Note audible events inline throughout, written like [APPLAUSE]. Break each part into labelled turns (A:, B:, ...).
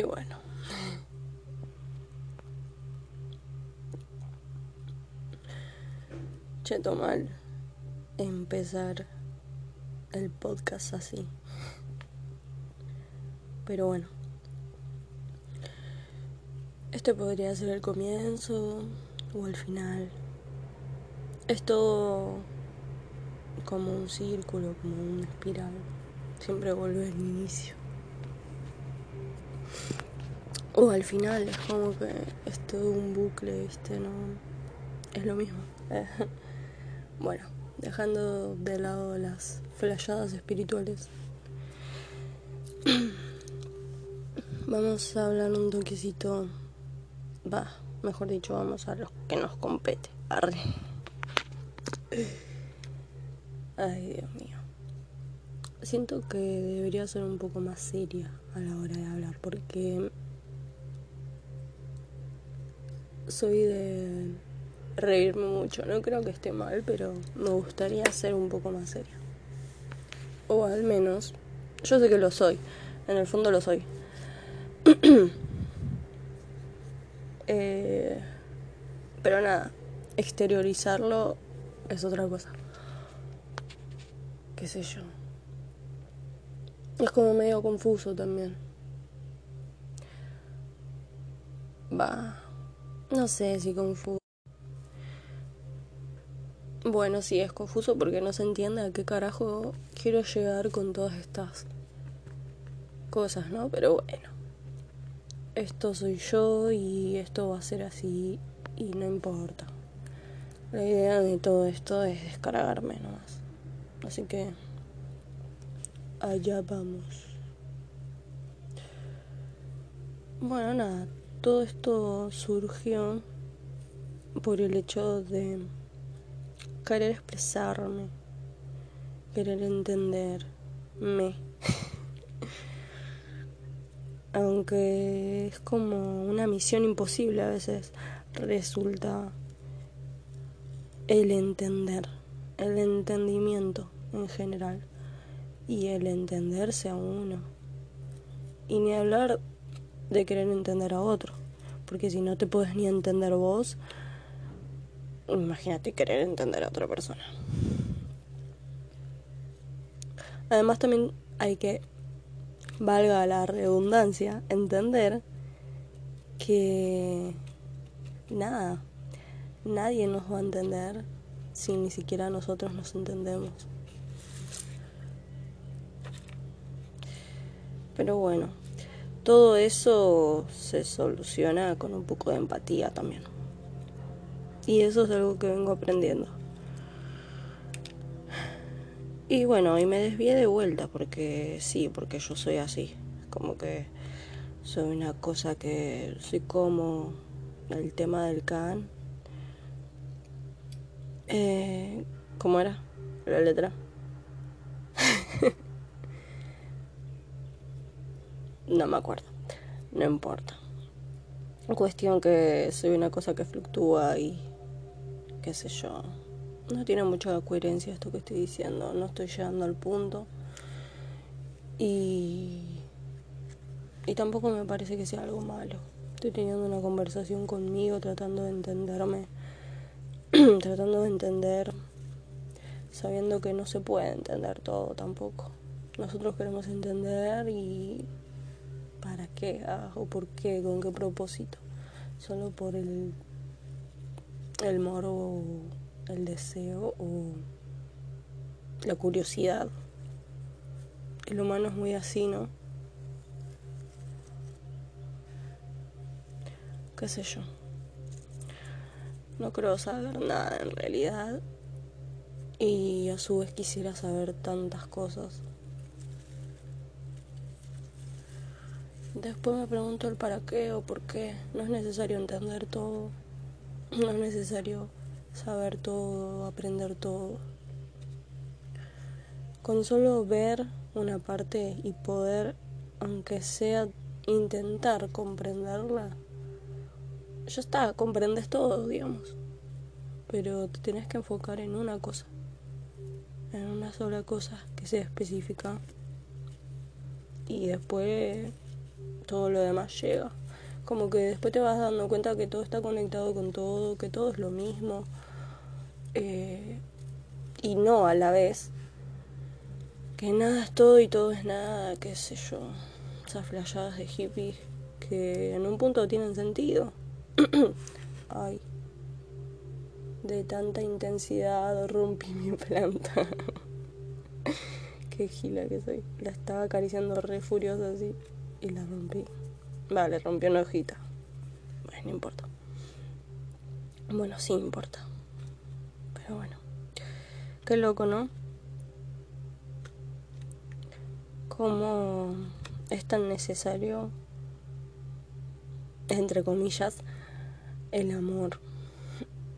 A: Y bueno. Cheto mal empezar el podcast así. Pero bueno. Este podría ser el comienzo o el final. Es todo como un círculo, como una espiral. Siempre vuelve al inicio. O al final, es como que es todo un bucle, ¿viste? No, es lo mismo. [LAUGHS] bueno, dejando de lado las flashadas espirituales. [CLEARS THROAT] Vamos a hablar un toquecito. Va, mejor dicho, vamos a lo que nos compete. Arre. Ay, Dios mío. Siento que debería ser un poco más seria a la hora de hablar porque soy de reírme mucho. No creo que esté mal, pero me gustaría ser un poco más seria. O al menos, yo sé que lo soy. En el fondo lo soy. [CLEARS THROAT] Eh, pero nada, exteriorizarlo es otra cosa. Qué sé yo. Es como medio confuso también. Va. No sé si confuso. Bueno, sí, es confuso porque no se entiende a qué carajo quiero llegar con todas estas cosas, ¿no? Pero bueno. Esto soy yo y esto va a ser así y no importa. La idea de todo esto es descargarme nomás. Así que allá vamos. Bueno, nada, todo esto surgió por el hecho de querer expresarme, querer entenderme. [LAUGHS] Aunque es como una misión imposible a veces, resulta el entender, el entendimiento en general y el entenderse a uno. Y ni hablar de querer entender a otro, porque si no te puedes ni entender vos, imagínate querer entender a otra persona. Además también hay que, valga la redundancia, entender que nada, nadie nos va a entender si ni siquiera nosotros nos entendemos. Pero bueno, todo eso se soluciona con un poco de empatía también. Y eso es algo que vengo aprendiendo. Y bueno, y me desvié de vuelta porque sí, porque yo soy así. Como que soy una cosa que soy como el tema del can. Eh, ¿Cómo era la letra? No me acuerdo. No importa. Cuestión que soy una cosa que fluctúa y qué sé yo. No tiene mucha coherencia esto que estoy diciendo. No estoy llegando al punto. Y... Y tampoco me parece que sea algo malo. Estoy teniendo una conversación conmigo, tratando de entenderme. [CLEARS THROAT] tratando de entender. Sabiendo que no se puede entender todo tampoco. Nosotros queremos entender y... ¿Para qué? Ah, ¿O por qué? ¿Con qué propósito? Solo por el el moro, el deseo o la curiosidad. El humano es muy así, ¿no? ¿Qué sé yo? No creo saber nada en realidad. Y a su vez quisiera saber tantas cosas. Después me pregunto el para qué o por qué. No es necesario entender todo. No es necesario saber todo, aprender todo. Con solo ver una parte y poder, aunque sea intentar comprenderla, ya está, comprendes todo, digamos. Pero te tienes que enfocar en una cosa, en una sola cosa que sea específica. Y después todo lo demás llega. Como que después te vas dando cuenta que todo está conectado con todo, que todo es lo mismo. Eh, y no a la vez. Que nada es todo y todo es nada, qué sé yo. Esas flashadas de hippies que en un punto tienen sentido. [COUGHS] Ay. De tanta intensidad rompí mi planta. [LAUGHS] Qué gila que soy. La estaba acariciando re furiosa así y la rompí. Vale, rompió una hojita. Bueno, no importa. Bueno, sí importa. Pero bueno. Qué loco, ¿no? Cómo es tan necesario, entre comillas, el amor.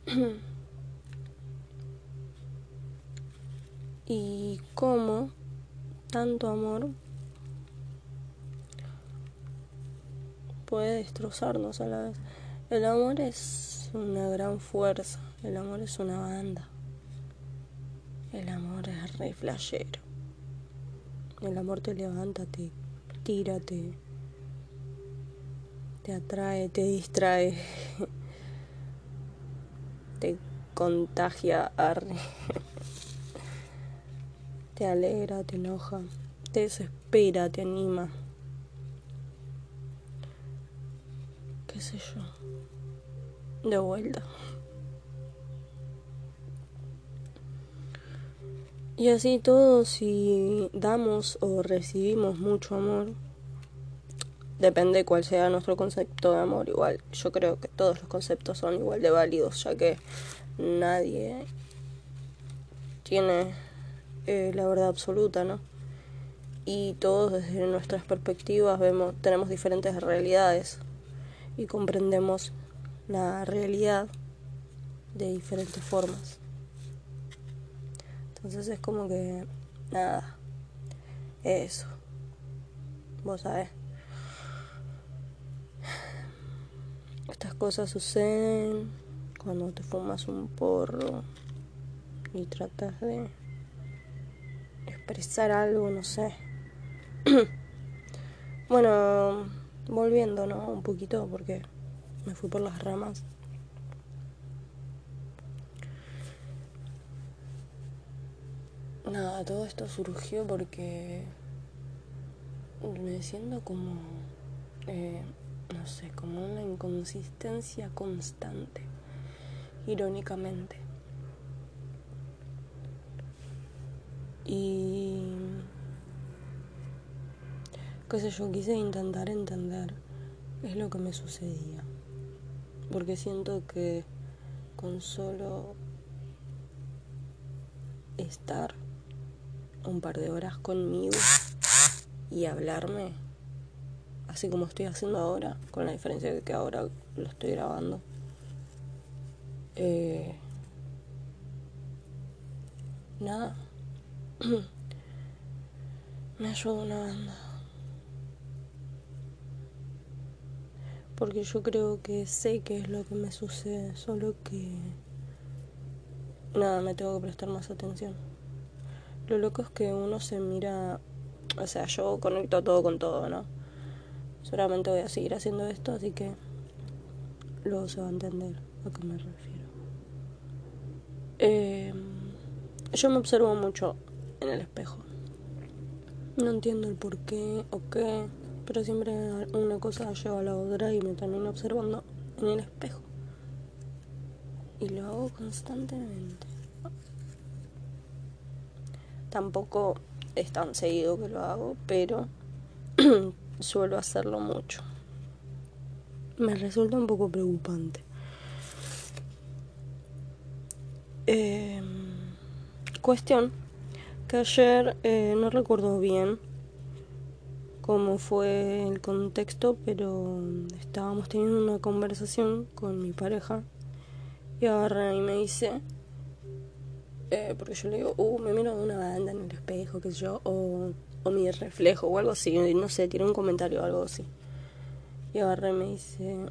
A: [CLEARS THROAT] y cómo tanto amor puede destrozarnos a la vez. El amor es una gran fuerza, el amor es una banda. El amor es re flashero. El amor te levanta, te tira, te, atrae, te distrae, [LAUGHS] te contagia, arre. [LAUGHS] te alegra, te enoja, te desespera, te anima. Sé yo? De vuelta. Y así todos si damos o recibimos mucho amor, depende cuál sea nuestro concepto de amor, igual yo creo que todos los conceptos son igual de válidos, ya que nadie tiene eh, la verdad absoluta, ¿no? Y todos desde nuestras perspectivas vemos, tenemos diferentes realidades y comprendemos la realidad de diferentes formas. Entonces es como que, nada, eso, vos sabés. Estas cosas suceden cuando te fumas un porro y tratas de expresar algo, no sé. [CLEARS THROAT] bueno, volviendo, ¿no? Un poquito porque me fui por las ramas. Nada, todo esto surgió porque me siento como, eh, no sé, como una inconsistencia constante, irónicamente. Y qué sé yo, quise intentar entender es lo que me sucedía. Porque siento que con solo estar un par de horas conmigo y hablarme, así como estoy haciendo ahora, con la diferencia de que ahora lo estoy grabando. Eh, nada. [CLEARS THROAT] Me ayuda una banda. Porque yo creo que sé qué es lo que me sucede, solo que... Nada, me tengo que prestar más atención. Lo loco es que uno se mira... O sea, yo conecto todo con todo, ¿no? Seguramente voy a seguir haciendo esto, así que... Luego se va a entender a qué me refiero. Eh, yo me observo mucho en el espejo. No entiendo el por qué o qué, pero siempre una cosa lleva a la otra y me termino observando en el espejo. Y lo hago constantemente. Tampoco es tan seguido que lo hago, pero [CLEARS THROAT] suelo hacerlo mucho. Me resulta un poco preocupante. Eh, cuestión ayer eh, no recuerdo bien cómo fue el contexto, pero estábamos teniendo una conversación con mi pareja y agarra y me dice, eh, porque yo le digo, uh, me miro de una banda en el espejo, sé yo, o, o mi reflejo o algo así, no sé, tiene un comentario o algo así. Y agarra y me dice,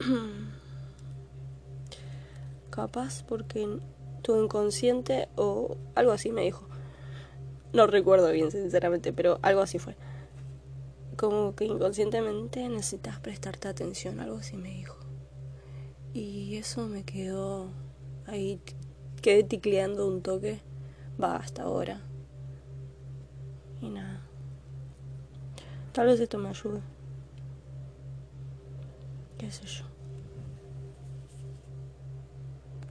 A: [CLEARS THROAT] capaz porque tu inconsciente o algo así me dijo no recuerdo bien, sinceramente, pero algo así fue. Como que inconscientemente necesitas prestarte atención, algo así me dijo. Y eso me quedó ahí, quedé ticleando un toque, va hasta ahora. Y nada. Tal vez esto me ayude. Qué sé yo.